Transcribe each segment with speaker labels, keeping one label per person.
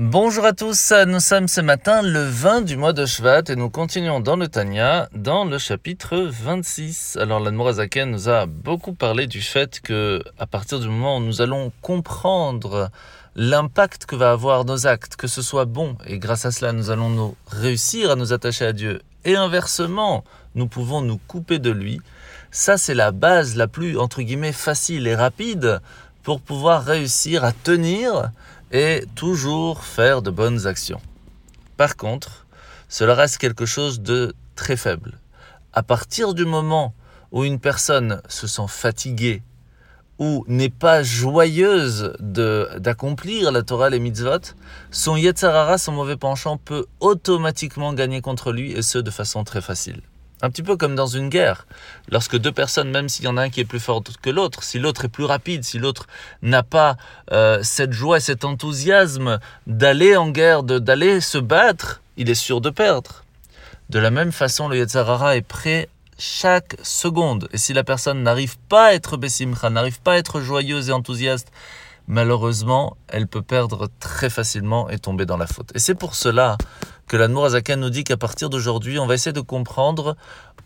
Speaker 1: Bonjour à tous, nous sommes ce matin le 20 du mois de Shvat et nous continuons dans le Tanya, dans le chapitre 26. Alors l'Admorazaken nous a beaucoup parlé du fait que, à partir du moment où nous allons comprendre l'impact que va avoir nos actes, que ce soit bon, et grâce à cela nous allons nous réussir à nous attacher à Dieu, et inversement, nous pouvons nous couper de lui, ça c'est la base la plus, entre guillemets, facile et rapide pour pouvoir réussir à tenir et toujours faire de bonnes actions. Par contre, cela reste quelque chose de très faible. À partir du moment où une personne se sent fatiguée ou n'est pas joyeuse d'accomplir la Torah et les mitzvot, son Yetzarara, son mauvais penchant, peut automatiquement gagner contre lui et ce de façon très facile. Un petit peu comme dans une guerre. Lorsque deux personnes, même s'il y en a un qui est plus fort que l'autre, si l'autre est plus rapide, si l'autre n'a pas euh, cette joie et cet enthousiasme d'aller en guerre, d'aller se battre, il est sûr de perdre. De la même façon, le Yetzarara est prêt chaque seconde. Et si la personne n'arrive pas à être Bessimcha, n'arrive pas à être joyeuse et enthousiaste, malheureusement, elle peut perdre très facilement et tomber dans la faute. Et c'est pour cela que la Nourazakan nous dit qu'à partir d'aujourd'hui, on va essayer de comprendre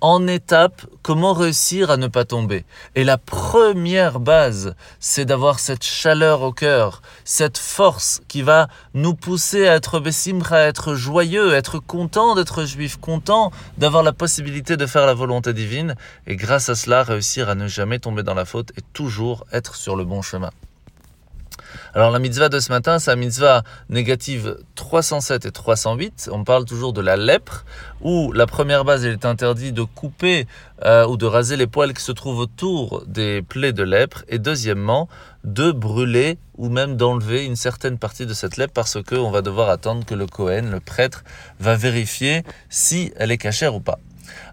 Speaker 1: en étapes comment réussir à ne pas tomber. Et la première base, c'est d'avoir cette chaleur au cœur, cette force qui va nous pousser à être bessimra, à être joyeux, à être content d'être juif, content d'avoir la possibilité de faire la volonté divine, et grâce à cela réussir à ne jamais tomber dans la faute et toujours être sur le bon chemin. Alors la mitzvah de ce matin, c'est la mitzvah négative 307 et 308. On parle toujours de la lèpre, où la première base, il est interdit de couper euh, ou de raser les poils qui se trouvent autour des plaies de lèpre. Et deuxièmement, de brûler ou même d'enlever une certaine partie de cette lèpre parce qu'on va devoir attendre que le Kohen, le prêtre, va vérifier si elle est cachère ou pas.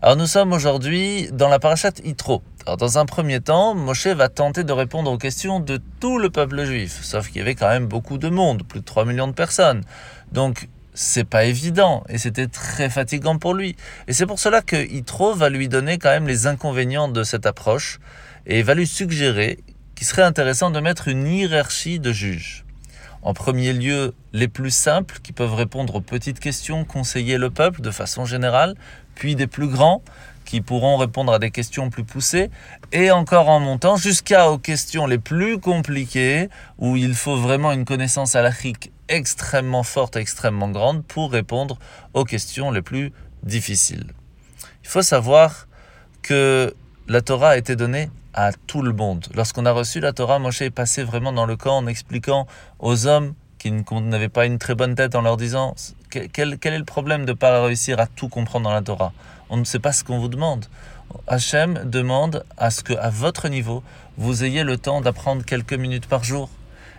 Speaker 1: Alors nous sommes aujourd'hui dans la parashat Itro. Dans un premier temps, Moshe va tenter de répondre aux questions de tout le peuple juif, sauf qu'il y avait quand même beaucoup de monde, plus de 3 millions de personnes. Donc c'est pas évident et c'était très fatigant pour lui. Et c'est pour cela que Itro va lui donner quand même les inconvénients de cette approche et va lui suggérer qu'il serait intéressant de mettre une hiérarchie de juges. En premier lieu, les plus simples qui peuvent répondre aux petites questions, conseiller le peuple de façon générale, puis des plus grands qui pourront répondre à des questions plus poussées, et encore en montant jusqu'à aux questions les plus compliquées, où il faut vraiment une connaissance halachique extrêmement forte, extrêmement grande, pour répondre aux questions les plus difficiles. Il faut savoir que la Torah a été donnée à tout le monde. Lorsqu'on a reçu la Torah, Moshe est passé vraiment dans le camp en expliquant aux hommes qui n'avaient pas une très bonne tête en leur disant quel, est le problème de ne pas réussir à tout comprendre dans la Torah? On ne sait pas ce qu'on vous demande. Hachem demande à ce que, à votre niveau, vous ayez le temps d'apprendre quelques minutes par jour.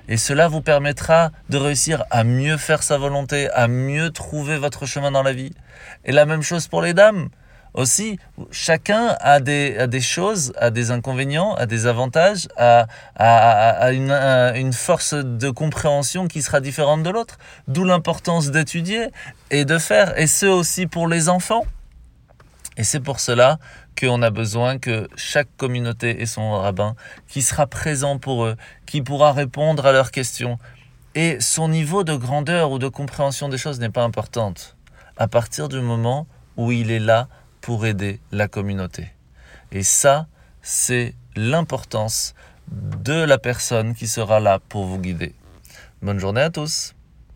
Speaker 1: Et cela vous permettra de réussir à mieux faire sa volonté, à mieux trouver votre chemin dans la vie. Et la même chose pour les dames aussi, chacun a des, choses, a des inconvénients, a des avantages, a, a, une, une, force de compréhension qui sera différente de l'autre. D'où l'importance d'étudier et de faire, et ce aussi pour les enfants. Et c'est pour cela qu'on a besoin que chaque communauté ait son rabbin qui sera présent pour eux, qui pourra répondre à leurs questions. Et son niveau de grandeur ou de compréhension des choses n'est pas importante. À partir du moment où il est là pour aider la communauté. Et ça, c'est l'importance de la personne qui sera là pour vous guider. Bonne journée à tous